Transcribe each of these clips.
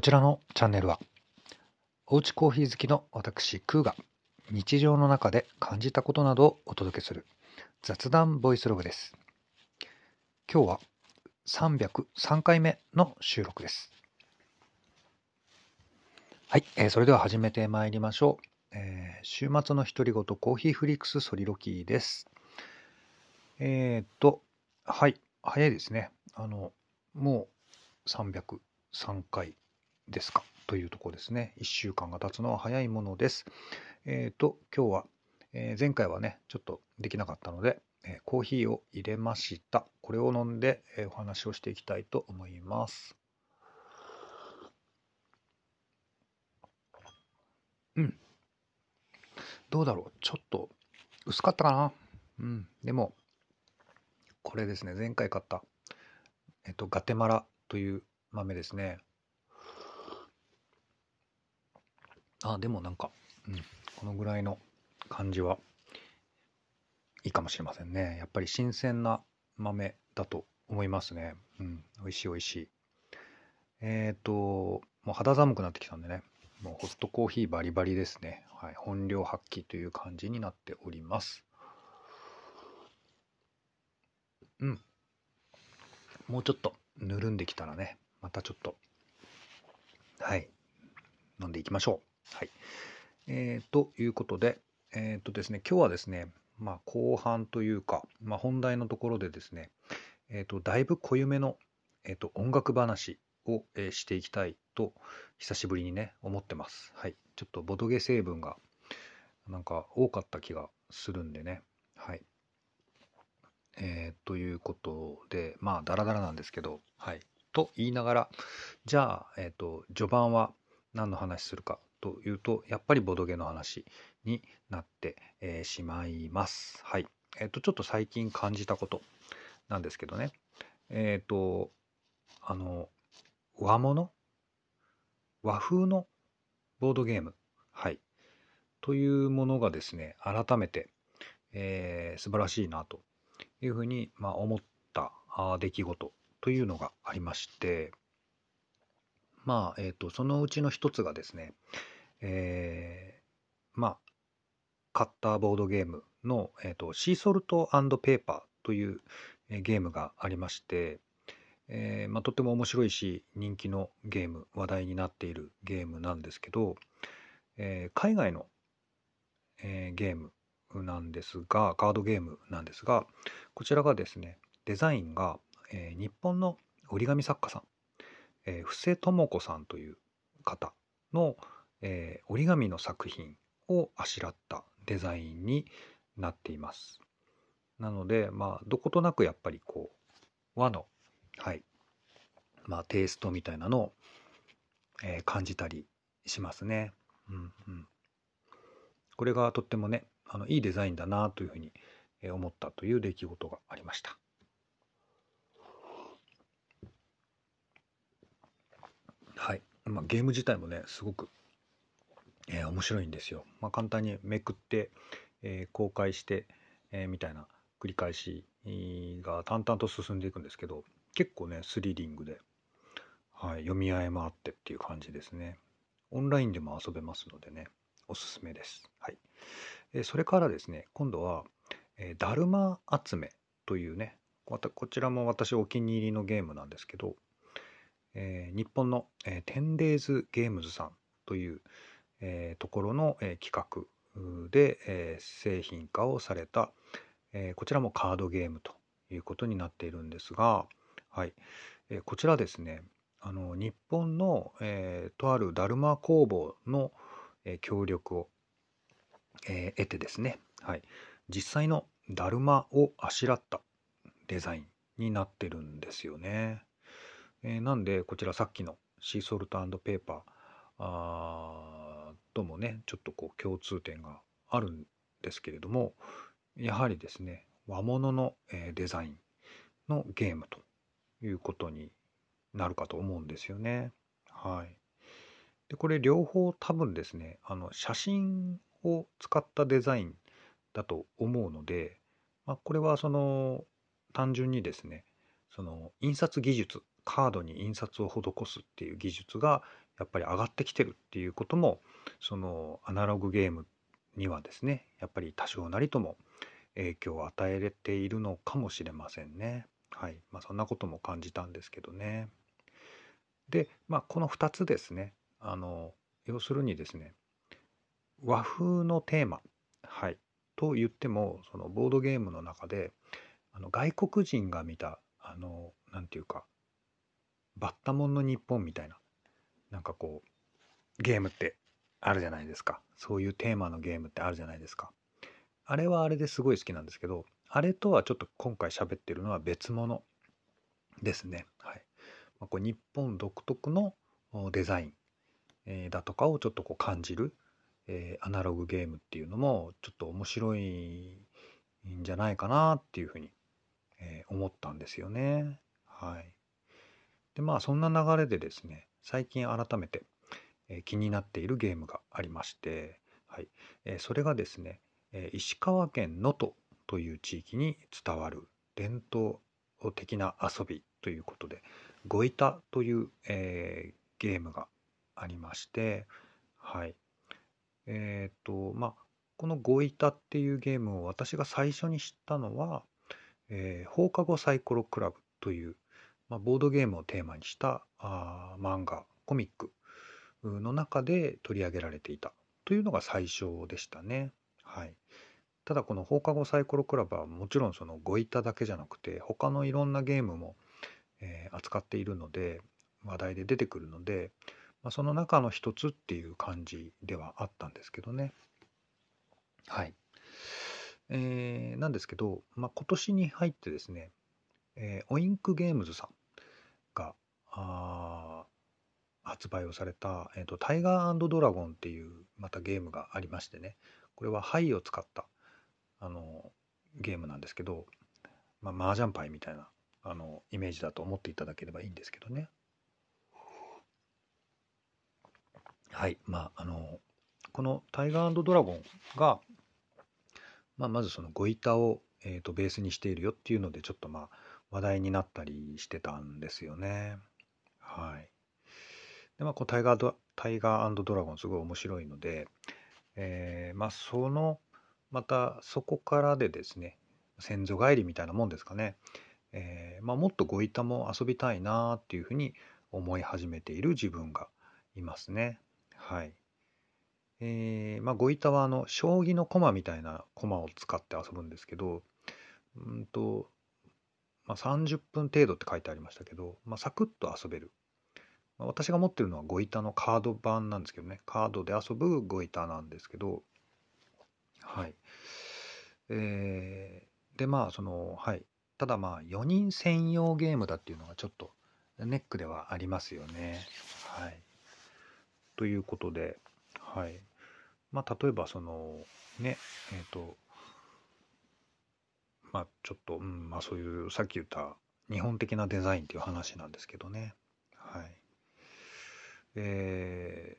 こちらのチャンネルは、おうちコーヒー好きの私、クーが日常の中で感じたことなどをお届けする雑談ボイスログです。今日は303回目の収録です。はい、えー、それでは始めてまいりましょう。えー、週末の独り言コーヒーフリックスソリロキーです。えー、っと、はい、早いですね。あの、もう303回ですか？というところですね。1週間が経つのは早いものです。えっ、ー、と、今日は、えー、前回はね、ちょっとできなかったので、えー、コーヒーを入れました。これを飲んで、えお話をしていきたいと思います。うん。どうだろう？ちょっと薄かったかな？うん。でも、これですね、前回買った、えっと、ガテマラという豆ですね。あ、でもなんか、うん、このぐらいの感じはいいかもしれませんね。やっぱり新鮮な豆だと思いますね。うん、美味しい美味しい。えっ、ー、と、もう肌寒くなってきたんでね、もうホットコーヒーバリバリですね。はい、本領発揮という感じになっております。うん。もうちょっとぬるんできたらね、またちょっと、はい、飲んでいきましょう。はい。えー、ということで、えっ、ー、とですね、今日はですね、まあ、後半というか、まあ、本題のところでですね、えっ、ー、と、だいぶ濃ゆめの、えっ、と、音楽話を、えしていきたいと、久しぶりにね、思ってます。はい。ちょっとボドゲ成分が、なんか多かった気がするんでね。はい。えー、ということで、まあ、ダラダラなんですけど、はい。と言いながら、じゃあ、えっ、と、序盤は何の話するかというと、やっぱりボドゲの話になって、えー、しまいます。はい。えっ、ー、と、ちょっと最近感じたことなんですけどね。えっ、ー、と、あの、和物？和風のボードゲーム？はい。というものがですね、改めて、えー、素晴らしいなというふうに、まあ、思ったあ出来事というのがありまして、まあ、えっ、ー、と、そのうちの一つがですね、えー、まあ、カッターボードゲームの、えーと、シーソルトペーパーという、えゲームがありまして、えー、まあ、とても面白いし人気のゲーム話題になっているゲームなんですけど、えー、海外の、えー、ゲームなんですがカードゲームなんですがこちらがですねデザインが、え日本の折り紙作家さん、え布施智子さんという方の、えー、折り紙の作品をあしらったデザインになっています。なので、まあ、どことなくやっぱりこう、和の、はい、まあ、テイストみたいなのを、えー、感じたりしますね。うんうん。これがとってもね、あのいいデザインだなというふうに思ったという出来事がありました。はい。まあ、ゲーム自体もね、すごくえー、面白いんですよ。まあ、簡単にめくって、えー、公開して、えー、みたいな繰り返しが淡々と進んでいくんですけど結構ねスリリングで、はい、読み合いもあってっていう感じですね。オンラインでも遊べますのでねおすすめです。はいえそれからですね今度は、えだるま集めというねこちらも私お気に入りのゲームなんですけど、えー、日本の、えー、テンデーズゲームズさんという、えー、ところの、えー、企画で、えー、製品化をされた、えー、こちらもカードゲームということになっているんですが、はいえー、こちらですねあの日本の、えー、とあるだるま工房の、えー、協力を、えー、得てですね、はい、実際のだるまをあしらったデザインになってるんですよね。えー、なんでこちらさっきのシーソルトペーパーあともねちょっとこう共通点があるんですけれどもやはりですね和物のデザインのゲームということになるかと思うんですよね。はい。でこれ両方多分ですねあの写真を使ったデザインだと思うので、まあ、これはその単純にですねその印刷技術カードに印刷を施すっていう技術がやっぱり上がってきてるっていうこともそのアナログゲームにはですねやっぱり多少なりとも影響を与えれているのかもしれませんね。はいまあ、そんなことも感じたんですけどね。で、まあ、この2つですねあの要するにですね和風のテーマ、はい、と言ってもそのボードゲームの中であの外国人が見たあのなんていうかバッタモンの日本みたいななんかこうゲームってあるじゃないですかそういうテーマのゲームってあるじゃないですかあれはあれですごい好きなんですけどあれとはちょっと今回喋ってるのは別物ですねはいまあ、こう日本独特のデザイン、えー、だとかをちょっとこう感じる、えー、アナログゲームっていうのもちょっと面白いんじゃないかなっていうふうに、えー、思ったんですよね。はい。でまあそんな流れでですね最近改めて、え、気になっているゲームがありまして、はい。え、それがですね、え、石川県能登という地域に伝わる伝統的な遊びということで「ゴイタ」という、えー、ゲームがありましてはい。えっ、とまあこの「ゴイタ」っていうゲームを私が最初に知ったのは、えー、放課後サイコロクラブという、まあ、ボードゲームをテーマにしたあ漫画コミックの中で取り上げられていたというのが最初でしたね。はい、ただこの放課後サイコロクラブはもちろんそのゴイタだけじゃなくて他のいろんなゲームも、えー、扱っているので話題で出てくるので、まあ、その中の一つっていう感じではあったんですけどね。はい。えー、なんですけど、まあ、今年に入ってですね、えー、オインクゲームズさんがあ発売をされた、えーと、タイガードラゴンっていうまたゲームがありましてね。これは牌を使ったあのゲームなんですけど、まあ、麻雀牌みたいなあのイメージだと思っていただければいいんですけどね。はい。まああのこのタイガードラゴンが、まあ、まずそのゴイタを、えーと、ベースにしているよっていうのでちょっとまあ話題になったりしてたんですよね。はい。でまあこうタイガードタイガードラゴンすごい面白いので、えー、まあそのまたそこからでですね先祖返りみたいなもんですかね、えー、まあ、もっとご板も遊びたいなっていうふうに思い始めている自分がいますね。はい。えー、まあ、ご板はあの将棋の駒みたいな駒を使って遊ぶんですけど、うんとまあ、30分程度って書いてありましたけど、まあ、サクッと遊べる。まあ、私が持ってるのはご板のカード版なんですけどね、カードで遊ぶご板なんですけど、はい。えー、で、まあ、その、はい。ただまあ、4人専用ゲームだっていうのがちょっとネックではありますよね。はい。ということで、はい。まあ、例えばその、ね、えっ、ー、と、まあ、ちょっと、うん、まあ、そういう、さっき言った日本的なデザインっていう話なんですけどね。はい。え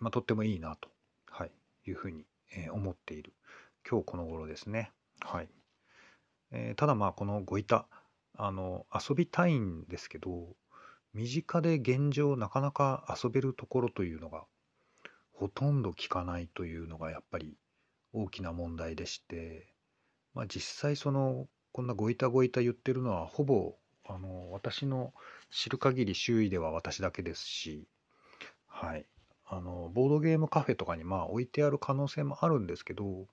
ー、まあ、とってもいいなと、はい、いうふうに、えー、思っている今日この頃ですね。はい。えー、ただまあこのご板あの遊びたいんですけど身近で現状なかなか遊べるところというのがほとんど効かないというのがやっぱり大きな問題でして、まあ、実際そのこんなご板ご板言ってるのはほぼあの私の知る限り周囲では私だけですし、はい、あのボードゲームカフェとかにまあ置いてある可能性もあるんですけど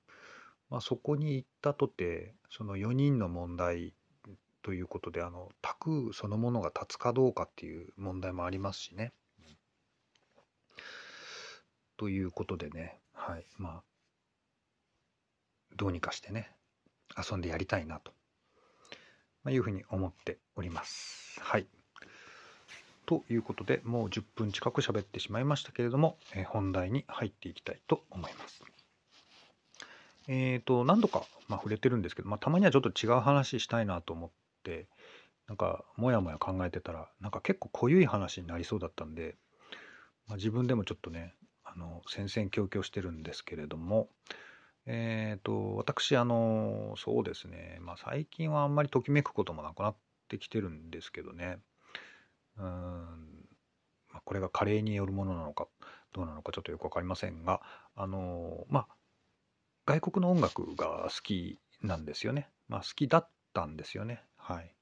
まあ、そこに行ったとてその4人の問題ということであの卓そのものが立つかどうかっていう問題もありますしね。ということでねはい。まあどうにかしてね。遊んでやりたいなと、ま、いうふうに思っております。はい。ということでもう10分近く喋ってしまいましたけれども、え本題に入っていきたいと思います。えっ、ー、と、何度か、まあ、触れてるんですけど、まあ、たまにはちょっと違う話したいなと思って、なんか、もやもや考えてたら、なんか結構濃ゆい話になりそうだったんで、まあ、自分でもちょっとね、あの、戦々恐々してるんですけれども、えっ、ー、と、私、あの、そうですね、まあ、最近はあんまりときめくこともなくなってきてるんですけどね、うん、まあ、これが加齢によるものなのかどうなのかちょっとよく分かりませんがあのまあ外国の音楽が好きなんですよね、まあ、好きだったんですよね。はい。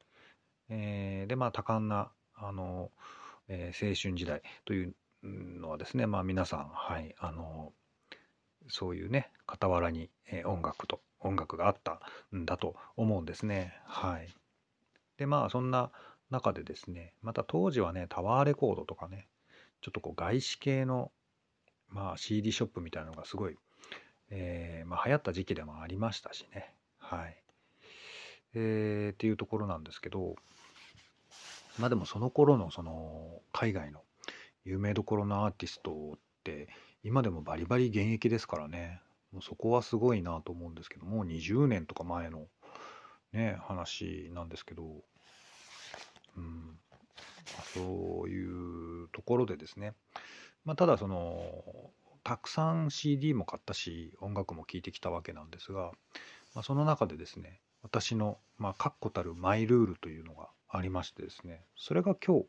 えー、でまあ多感なあの、えー、青春時代というのはですねまあ皆さんはいあのそういうね傍らに、え、音楽と音楽があったんだと思うんですね。はい。でまあそんな中でですねまた当時はねタワーレコードとかねちょっとこう外資系の、まあ、CD ショップみたいなのがすごい、えー、まあ、流行った時期でもありましたしね。はい、えー、っていうところなんですけどまあでもその頃のその海外の有名どころのアーティストって今でもバリバリ現役ですからね。もうそこはすごいなと思うんですけどもう20年とか前のね話なんですけど。うん、そういうところでですね、まあ、ただそのたくさん CD も買ったし音楽も聴いてきたわけなんですが、まあ、その中でですね私の、まあ、確固たるマイルールというのがありましてですねそれが今日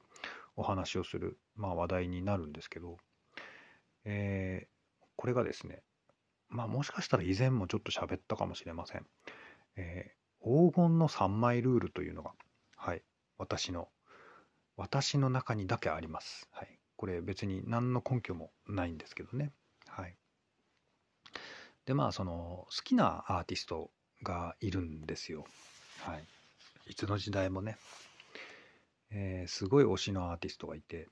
お話をする、まあ、話題になるんですけど、えー、これがですねまあもしかしたら以前もちょっと喋ったかもしれません、えー、黄金の3枚ルールというのがはい私の私の中にだけあります。はい、これ別に何の根拠もないんですけどね。はい、でまあその好きなアーティストがいるんですよ。はい、いつの時代もね、えー、すごい推しのアーティストがいて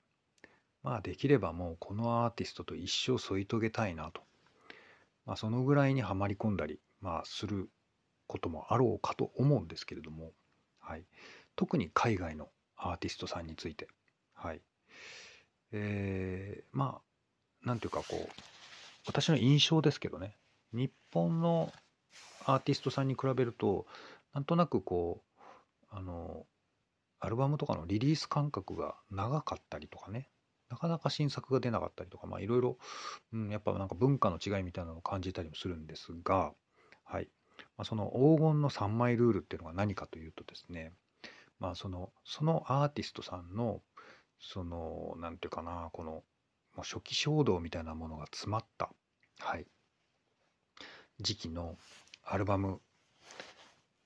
まあできればもうこのアーティストと一生添い遂げたいなと、まあ、そのぐらいにはまり込んだり、まあ、することもあろうかと思うんですけれども、はい、特に海外のアーティストさんについて。はい。えー、まあ、なんていうかこう、私の印象ですけどね、日本のアーティストさんに比べると、なんとなくこう、あの、アルバムとかのリリース間隔が長かったりとかね、なかなか新作が出なかったりとか、まあいろいろ、うん、やっぱなんか文化の違いみたいなのを感じたりもするんですが、はい。まあ、その黄金の3枚ルールっていうのが何かというとですね、まあそのそのアーティストさんのその何て言うかなこのもう初期衝動みたいなものが詰まったはい。時期のアルバム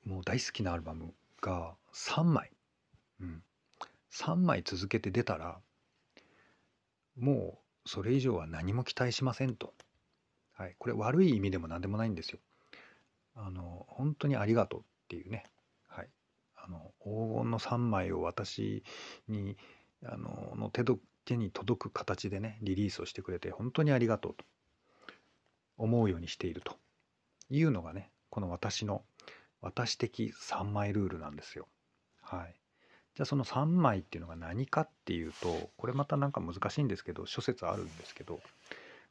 もう大好きなアルバムが3枚、うん、3枚続けて出たらもうそれ以上は何も期待しませんと、はい、これ悪い意味でも何でもないんですよ。あの本当にありがとうっていうね。はい。あの黄金の3枚を私にあのの手ど手に届く形でねリリースをしてくれて本当にありがとうと。思うようにしていると。いうのがねこの私の私的3枚ルールなんですよ。はい。じゃあその3枚っていうのが何かっていうとこれまたなんか難しいんですけど諸説あるんですけど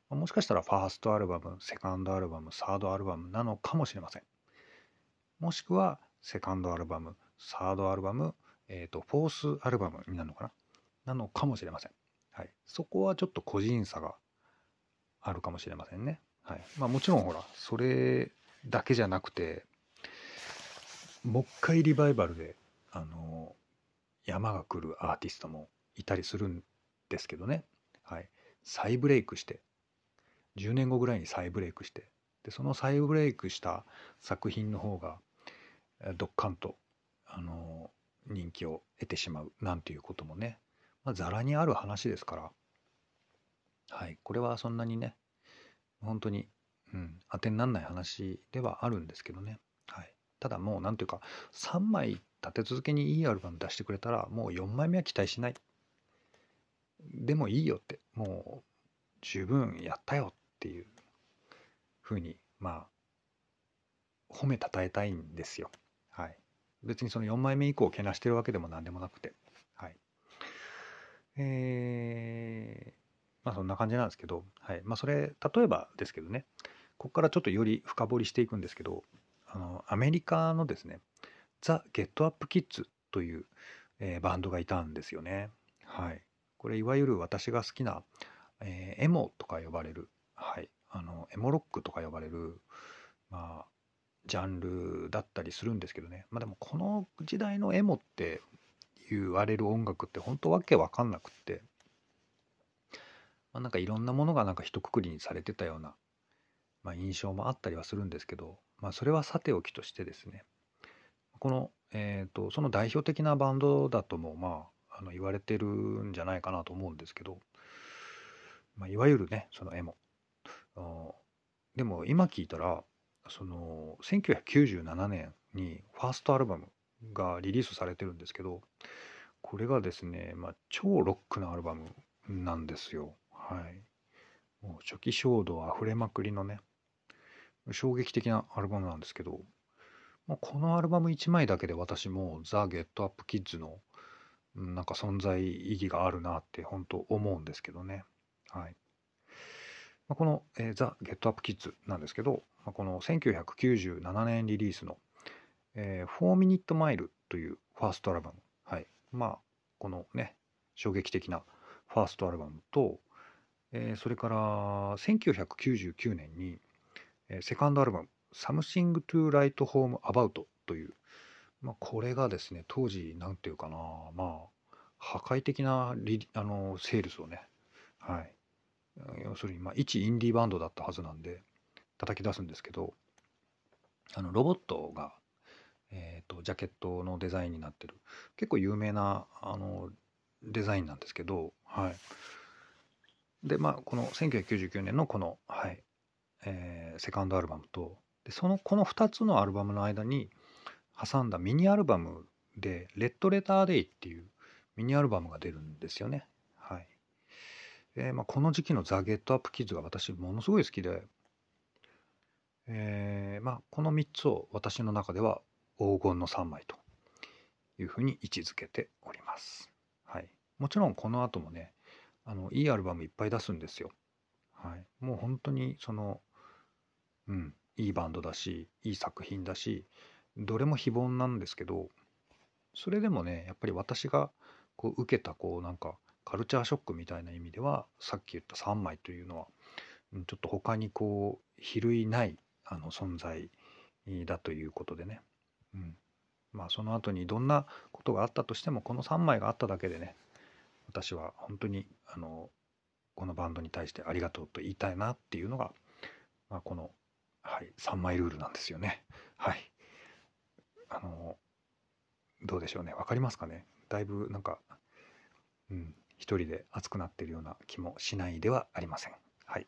もしかしたらファーストアルバムセカンドアルバムサードアルバムなのかもしれません。もしくはセカンドアルバムサードアルバム、えーと、フォースアルバムになるのかななのかもしれません。はい、そこはちょっと個人差があるかもしれませんね。はいまあ、もちろんほらそれだけじゃなくてもう一回リバイバルであの山が来るアーティストもいたりするんですけどね、はい、再ブレイクして。10年後ぐらいに再ブレイクして。でその再ブレイクした作品の方がドッカンとあの人気を得てしまう。なんていうこともね、まあ、ざらにある話ですから、はい、これはそんなにね本当に、うん、当てにならない話ではあるんですけどね、はい、ただもう何ていうか3枚立て続けにいいアルバム出してくれたらもう4枚目は期待しない。でもいいよって。もう十分やったよっていうふうにまあ褒めたたえたいんですよ。はい。別にその4枚目以降けなしてるわけでも何でもなくて、はい。えー、まあそんな感じなんですけど、はい。まあそれ、例えばですけどね、ここからちょっとより深掘りしていくんですけど、あの、アメリカのですね、ザ・ゲットアップ・キッズという、えー、バンドがいたんですよね。はい。これ、いわゆる私が好きな、えー、エモとか呼ばれる、はい。あの、エモロックとか呼ばれる、まあ、ジャンルだったりするんですけどねまあでもこの時代のエモって言われる音楽って本当わけわかんなくってまあ、なんかいろんなものがなんか一括りにされてたような、まあ、印象もあったりはするんですけど、まあ、それはさておきとしてですねこの、えーと、その代表的なバンドだともまああの言われてるんじゃないかなと思うんですけど、まあ、いわゆるねそのエモでも今聞いたらその1997年にファーストアルバムがリリースされてるんですけどこれがですね、まあ、超ロックなアルバムなんですよ。はい。もう初期衝動あふれまくりのね、衝撃的なアルバムなんですけど、このアルバム1枚だけで私もザ・ゲットアップ・キッズのなんか存在意義があるなって本当思うんですけどね。はい。この、ザ・ゲットアップ・キッズなんですけど、この1997年リリースの、えー、4ミニットマイルというファーストアルバム。はい。まあ、このね、衝撃的なファーストアルバムと、それから1999年に、セカンドアルバム「Something to Write Home About」という、まあ、これがですね当時何て言うかなまあ破壊的なリあのセールスをねはい。要するに、まあ、一インディーバンドだったはずなんで叩き出すんですけどあのロボットが、えーと、ジャケットのデザインになってる結構有名なあのデザインなんですけど、はい、でまあこの1999年のこの、はいえー、セカンドアルバムとでそのこの2つのアルバムの間に挟んだミニアルバムで「レッドレターデイ」っていうミニアルバムが出るんですよね。はいえーまあ、この時期のザ・ゲットアップ・キッズが私ものすごい好きで、えーまあ、この3つを私の中では黄金の3枚というふうに位置づけております。はい、もちろんこの後もねあのいいアルバムいっぱい出すんですよ。はい、もう本当にそのうんいいバンドだしいい作品だしどれも非凡なんですけどそれでもねやっぱり私がこう受けたこうなんかカルチャーショックみたいな意味ではさっき言った3枚というのはちょっと他にこう比類ないあの存在だということでね、うん、まあその後にどんなことがあったとしてもこの3枚があっただけでね私は本当にあのこのバンドに対してありがとうと言いたいなっていうのが、まあ、この、はい、3枚ルールなんですよね。はい。あのどうでしょうね分かりますかねだいぶなんか、うん、一人で熱くなってるような気もしないではありません。はい。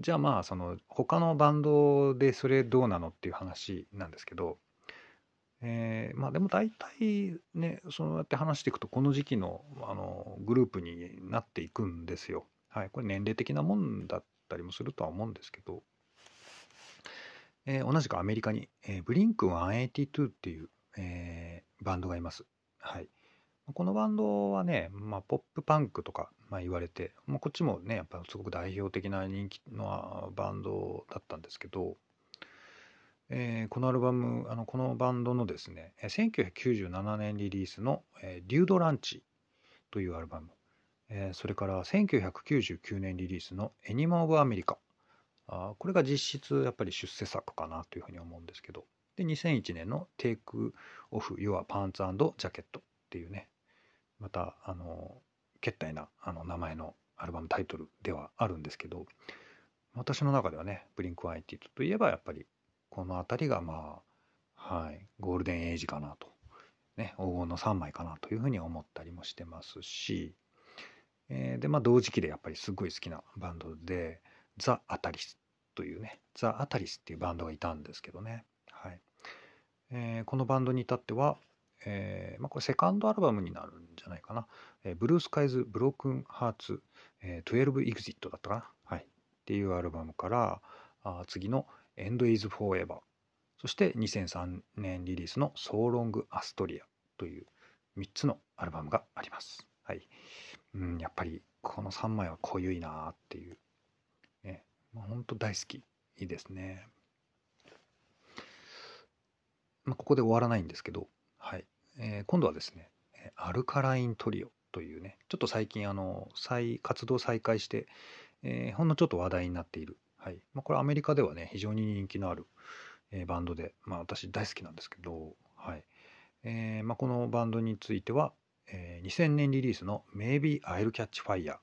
じゃあまあその他のバンドでそれどうなのっていう話なんですけどえー、まあでも大体ねそうやって話していくとこの時期のあのグループになっていくんですよ。はい、これ年齢的なもんだったりもするとは思うんですけど、えー、同じくアメリカに、えー、ブリンク182っていう、えー、バンドがいます。はい、このバンドはね、まあ、ポップパンクとか、まあ、言われて、まあ、こっちもねやっぱすごく代表的な人気のバンドだったんですけど、えー、このアルバムあのこのバンドのですね1997年リリースの「えー、デュードランチ」というアルバム、えー、それから1999年リリースの「エニマ・オブ・アメリカ」あこれが実質やっぱり出世作かなというふうに思うんですけど。で2001年の「Take Off Your Pants and Jacket」っていうね。またあの決体なあの名前のアルバムタイトルではあるんですけど。私の中ではねブリンク・ワイティといえばやっぱりこの辺りがまあ、はい、ゴールデンエイジかなと、ね、黄金の3枚かなというふうに思ったりもしてますし、えー、で、まあ同時期でやっぱりすごい好きなバンドで、ザ・アタリスというね、ザ・アタリスっていうバンドがいたんですけどね、はいえー、このバンドに至っては、えーまあ、これセカンドアルバムになるんじゃないかな。えー、ブルースカイズ・ブロークン・ハーツ、えー、12 Exit だったかな。はい。っていうアルバムから、あ次の End is Forever そして2003年リリースの So Long Astoria という3つのアルバムがあります。はい。うん、やっぱりこの3枚は濃ゆいなっていう。まあ、本当大好き。いいですね。まあ、ここで終わらないんですけど、はい。えー、今度はですね、アルカライントリオというね、ちょっと最近あの、再、活動再開して、えー、ほんのちょっと話題になっているはいまあ、これアメリカではね非常に人気のある、えー、バンドで、まあ、私大好きなんですけど、はいえーまあ、このバンドについては、えー、2000年リリースの「Maybe I'll Catch Fire」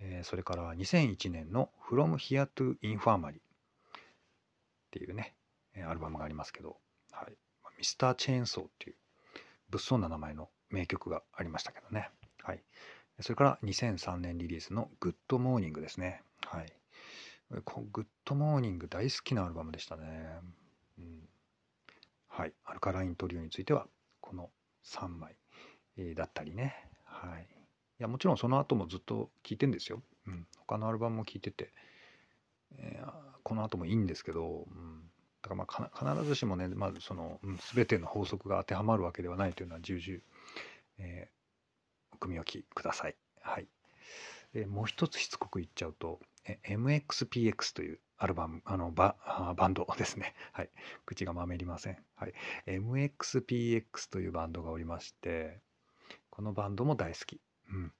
え、それから2001年の From Here to Infirmary っていうね、アルバムがありますけど、はい、ミスター・チェーンソーっていう物騒な名前の名曲がありましたけどね。はい。それから2003年リリースのグッドモーニングですね。はい。グッドモーニング大好きなアルバムでしたね。うん、はい。アルカライントリオについてはこの3枚、え、だったりね。はい。いや、もちろんその後もずっと聴いてんですよ。うん。他のアルバムも聴いてて、えー、この後もいいんですけど、うん。だからまあ必ずしもね、まずその、うん、全ての法則が当てはまるわけではないというのは重々、えー、お組み置きください。はい。えー、もう一つしつこく言っちゃうと、え MXPX というアルバム、あのババンドですね。はい。口がまめりません。はい。MXPX というバンドがおりまして、このバンドも大好き。うん。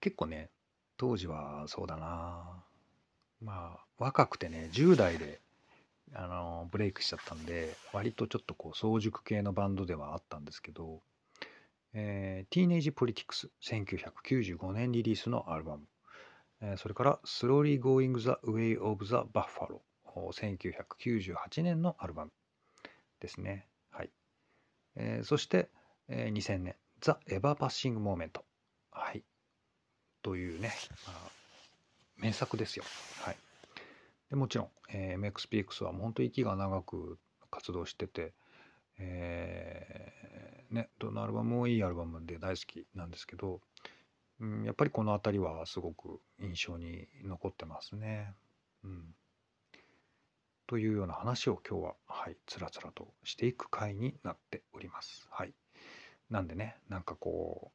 結構ね、当時はそうだなまあ、若くてね、10代で、あの、ブレイクしちゃったんで、割とちょっとこう、早熟系のバンドではあったんですけど、えー、ティーネージ・ポリティクス、1995年リリースのアルバム。えそれから Slowly Going the Way of the Buffalo 1998年のアルバムですね。はい。えー、そして、えー、2000年 The Ever Passing Moment はい。というね、まあ、名作ですよ。はい。でもちろん、えー、MXPX は本当息が長く活動してて、えー、ね、どのアルバムもいいアルバムで大好きなんですけど、うん、やっぱりこの辺りはすごく印象に残ってますね。うん、というような話を今日は、はい、つらつらとしていく回になっております。はい。なんでね、なんかこ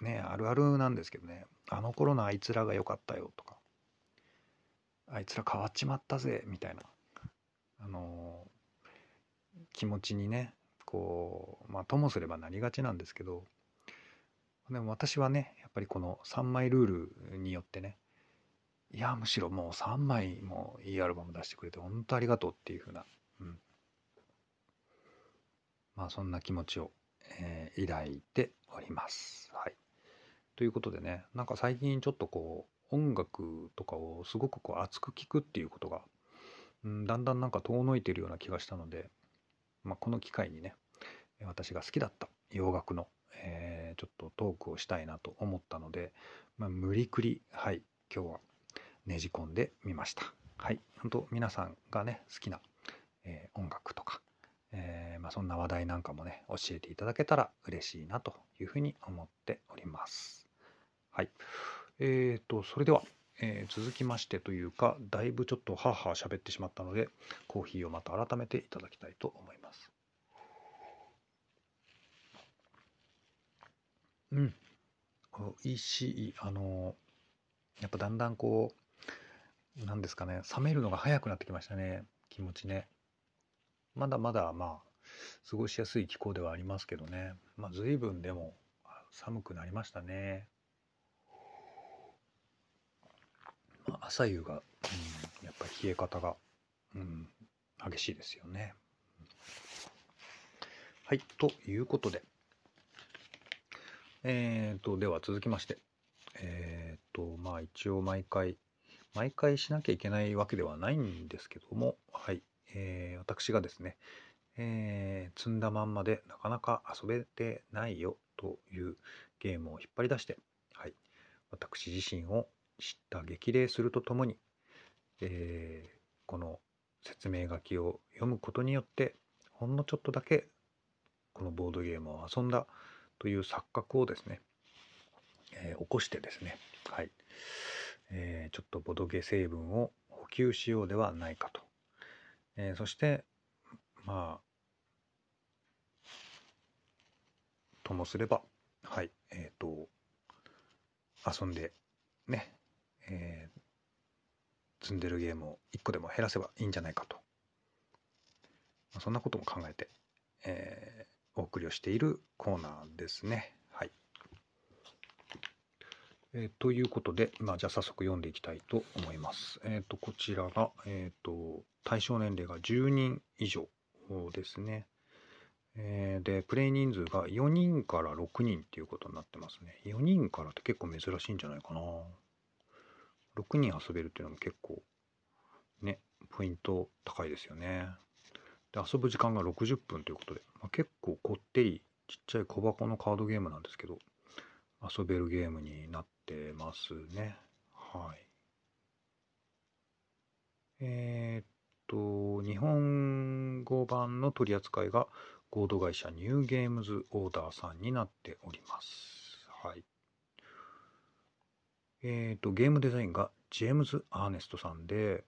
う、ね、あるあるなんですけどね、あの頃のあいつらが良かったよとか、あいつら変わっちまったぜ、みたいな、あの、気持ちにね、こう、まあ、ともすればなりがちなんですけど、でも私はね、やっぱりこの3枚ルールによってね、いや、むしろもう3枚もいいアルバム出してくれて、本当ありがとうっていうふうな、うん。まあそんな気持ちを、えー、抱いております。はい。ということでね、なんか最近ちょっとこう、音楽とかをすごくこう熱く聴くっていうことが、うん、だんだんなんか遠のいてるような気がしたので、まあ、この機会にね、私が好きだった洋楽のえー、ちょっとトークをしたいなと思ったので、まあ、無理くり、はい、今日はねじ込んでみました。はい、本当皆さんがね、好きな、えー、音楽とか、えー、まあ、そんな話題なんかもね、教えていただけたら嬉しいなというふうに思っております。はい。えーと、それでは、えー、続きましてというか、だいぶちょっとはは喋ってしまったので、コーヒーをまた改めていただきたいと思います。うん。美味しい。あの、やっぱだんだんこう、なんですかね、冷めるのが早くなってきましたね。気持ちね。まだまだ、まあ、過ごしやすい気候ではありますけどね。まあ、随分でも寒くなりましたね。まあ、朝夕が、うん、やっぱり冷え方が、うん、激しいですよね。はい、ということで、えっ、ー、と、では続きまして。えっ、ー、と、まあ一応毎回、毎回しなきゃいけないわけではないんですけども、はい。えー、私がですね、えー、積んだまんまでなかなか遊べてないよというゲームを引っ張り出して、はい。私自身を知った激励するとともに、えー、この説明書きを読むことによって、ほんのちょっとだけこのボードゲームを遊んだという錯覚をですね、えー、起こしてですね、はい、えー、ちょっとボドゲ成分を補給しようではないかと。えー、そして、まあ、ともすれば、はい、えっ、ー、と、遊んで、ね、えー、積んでるゲームを1個でも減らせばいいんじゃないかと。まあ、そんなことも考えて、えー、お送りをしているコーナーですね。はい。えー、ということで、まあ、じゃあ早速読んでいきたいと思います。えっ、ー、と、こちらが、えっ、ー、と、対象年齢が10人以上ですね。えー、で、プレイ人数が4人から6人っていうことになってますね。4人からって結構珍しいんじゃないかな。6人遊べるっていうのも結構、ね、ポイント高いですよね。で、遊ぶ時間が60分ということで、まあ、結構こってり、ちっちゃい小箱のカードゲームなんですけど、遊べるゲームになってますね。はい。えー、っと、日本語版の取り扱いが合同会社ニューゲームズオーダーさんになっております。はい。えっ、と、ゲームデザインがジェームズ・アーネストさんで、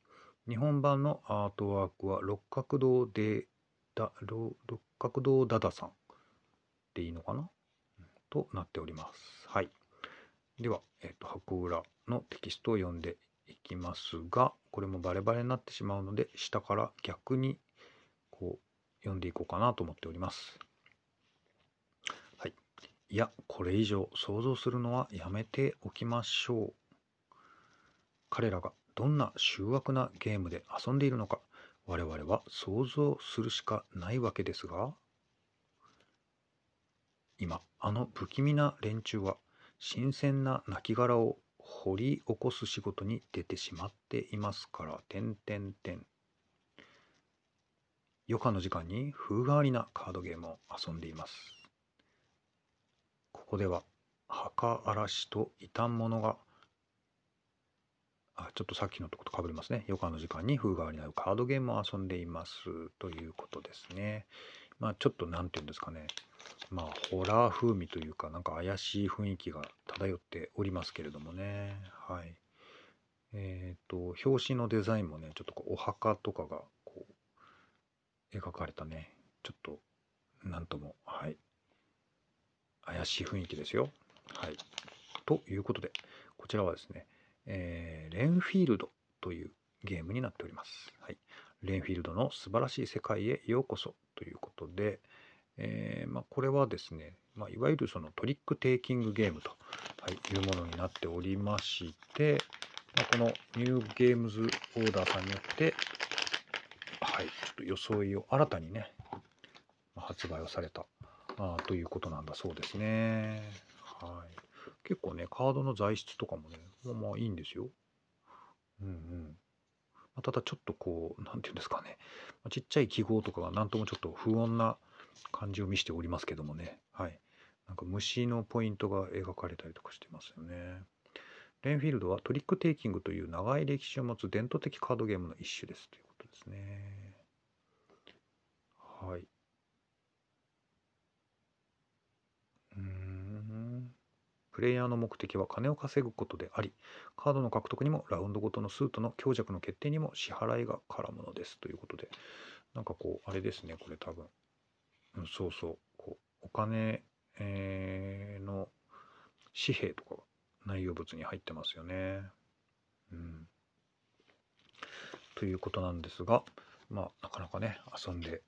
日本版のアートワークは六角堂でだ六角堂ダダさんでいいのかな？となっております。はい。では、えっ、ー、と、箱裏のテキストを読んでいきますが、これもバレバレになってしまうので、下から逆にこう読んでいこうかなと思っております。はい。いや、これ以上想像するのはやめておきましょう。彼らがどんな醜悪なゲームで遊んでいるのか、我々は想像するしかないわけですが、今、あの不気味な連中は、新鮮な亡骸を掘り起こす仕事に出てしまっていますから、点点点。余暇の時間に風変わりなカードゲームを遊んでいます。ここでは墓荒らしと異端者があちょっとさっきのとことかぶりますね。余暇の時間に風変わりなカードゲームを遊んでいますということですね。まあちょっと何て言うんですかね。まあホラー風味というかなんか怪しい雰囲気が漂っておりますけれどもね。はい。えっ、ー、と表紙のデザインもねちょっとこうお墓とかがこう描かれたね、ちょっと、なんとも、はい、怪しい雰囲気ですよ。はい。ということで、こちらはですね、えー、レンフィールドというゲームになっております。はい。レンフィールドの素晴らしい世界へようこそということで、えー、まあ、これはですね、まあ、いわゆるそのトリックテイキングゲームと、い、うものになっておりまして、まあ、このニューゲームズオーダーさんによって、はい、ちょっと装いを新たにね、発売をされたあということなんだそうですね。はい。結構ね、カードの材質とかもね、まあまいいんですよ。うんうん。ただちょっとこう、なんていうんですかね、ちっちゃい記号とかがなんともちょっと不穏な感じを見せておりますけどもね。はい。なんか虫のポイントが描かれたりとかしてますよね。レンフィールドはトリックテイキングという長い歴史を持つ伝統的カードゲームの一種ですということですね。はい。うん。プレイヤーの目的は金を稼ぐことであり、カードの獲得にもラウンドごとのスートの強弱の決定にも支払いが絡むのですということで、なんかこう、あれですね、これ多分。うん、そうそう、こう、お金、えー、の紙幣とかが内容物に入ってますよね。うん。ということなんですが、まあ、なかなかね、遊んで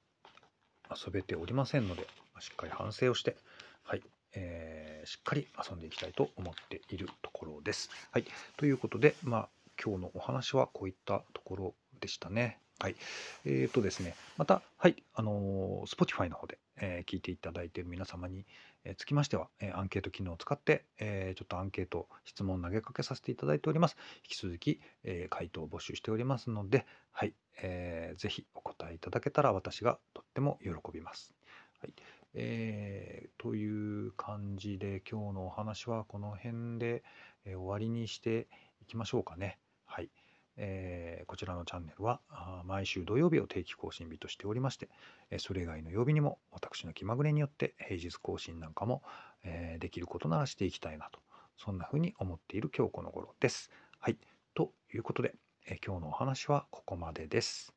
遊べておりませんので、しっかり反省をして、はい、えー、しっかり遊んでいきたいと思っているところです。はい、ということで、まあ、今日のお話はこういったところでしたね。はい。えっ、ー、とですね、また、はい、あのー、Spotify の方で、えー、聞いていただいている皆様に、えー、つきましては、えー、アンケート機能を使って、えー、ちょっとアンケート、質問を投げかけさせていただいております。引き続き、えー、回答を募集しておりますので、はい、えー、ぜひお答えいただけたら私がとっても喜びます。はい。えー、という感じで今日のお話はこの辺で、えー、終わりにしていきましょうかね。えー、こちらのチャンネルは毎週土曜日を定期更新日としておりまして、それ以外の曜日にも私の気まぐれによって平日更新なんかも、えできることならしていきたいなと、そんなふうに思っている今日この頃です。はい。ということで、え今日のお話はここまでです。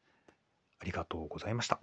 ありがとうございました。